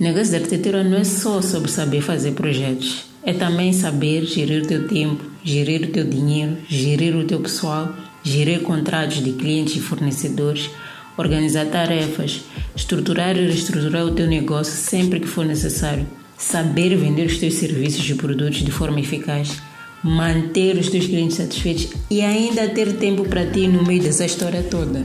Negócio de arquitetura não é só sobre saber fazer projetos, é também saber gerir o teu tempo, gerir o teu dinheiro, gerir o teu pessoal, gerir contratos de clientes e fornecedores, organizar tarefas, estruturar e reestruturar o teu negócio sempre que for necessário, saber vender os teus serviços e produtos de forma eficaz, manter os teus clientes satisfeitos e ainda ter tempo para ti no meio dessa história toda.